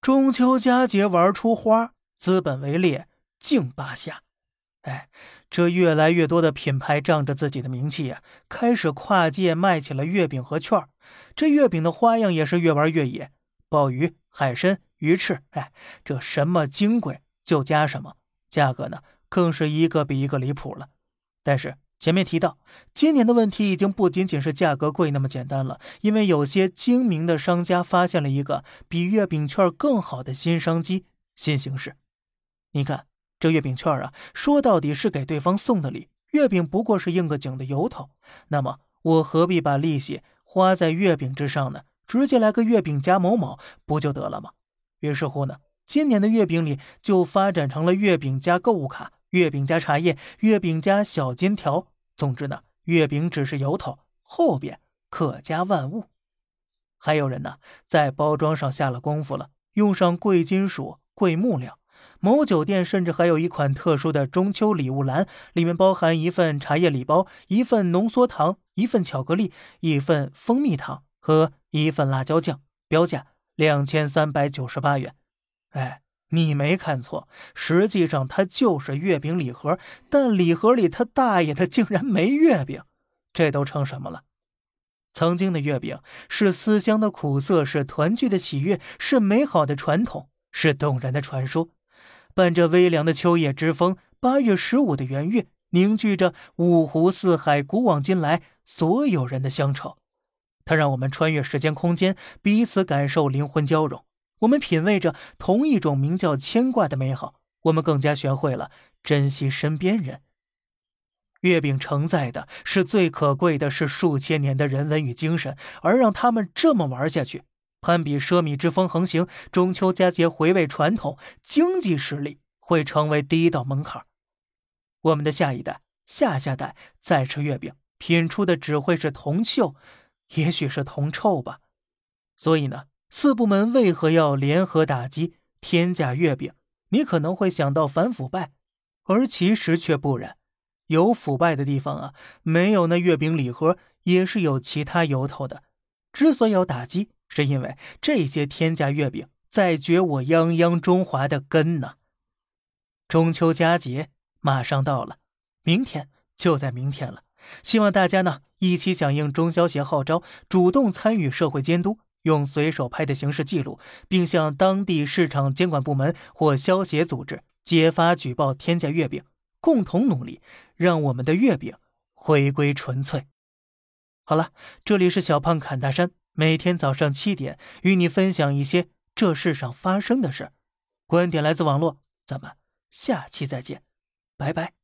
中秋佳节玩出花，资本围猎竞八下。哎，这越来越多的品牌仗着自己的名气呀，开始跨界卖起了月饼和券这月饼的花样也是越玩越野，鲍鱼、海参、鱼翅，哎，这什么金贵就加什么，价格呢更是一个比一个离谱了。但是前面提到，今年的问题已经不仅仅是价格贵那么简单了，因为有些精明的商家发现了一个比月饼券更好的新商机、新形式。你看。这月饼券啊，说到底是给对方送的礼，月饼不过是应个景的由头。那么我何必把利息花在月饼之上呢？直接来个月饼加某某不就得了吗？于是乎呢，今年的月饼里就发展成了月饼加购物卡、月饼加茶叶、月饼加小金条。总之呢，月饼只是由头，后边可加万物。还有人呢，在包装上下了功夫了，用上贵金属、贵木料。某酒店甚至还有一款特殊的中秋礼物栏，里面包含一份茶叶礼包、一份浓缩糖、一份巧克力、一份蜂蜜糖和一份辣椒酱，标价两千三百九十八元。哎，你没看错，实际上它就是月饼礼盒，但礼盒里他大爷的竟然没月饼，这都成什么了？曾经的月饼是思乡的苦涩，是团聚的喜悦，是美好的传统，是动人的传说。伴着微凉的秋夜之风，八月十五的圆月凝聚着五湖四海、古往今来所有人的乡愁。它让我们穿越时间空间，彼此感受灵魂交融。我们品味着同一种名叫牵挂的美好。我们更加学会了珍惜身边人。月饼承载的是最可贵的，是数千年的人文与精神，而让他们这么玩下去。攀比奢靡之风横行，中秋佳节回味传统，经济实力会成为第一道门槛。我们的下一代、下下代再吃月饼，品出的只会是铜臭，也许是铜臭吧。所以呢，四部门为何要联合打击天价月饼？你可能会想到反腐败，而其实却不然。有腐败的地方啊，没有那月饼礼盒也是有其他由头的。之所以要打击。是因为这些天价月饼在掘我泱泱中华的根呢。中秋佳节马上到了，明天就在明天了。希望大家呢一起响应中消协号召，主动参与社会监督，用随手拍的形式记录，并向当地市场监管部门或消协组织揭发举报天价月饼，共同努力，让我们的月饼回归纯粹。好了，这里是小胖侃大山。每天早上七点，与你分享一些这世上发生的事。观点来自网络，咱们下期再见，拜拜。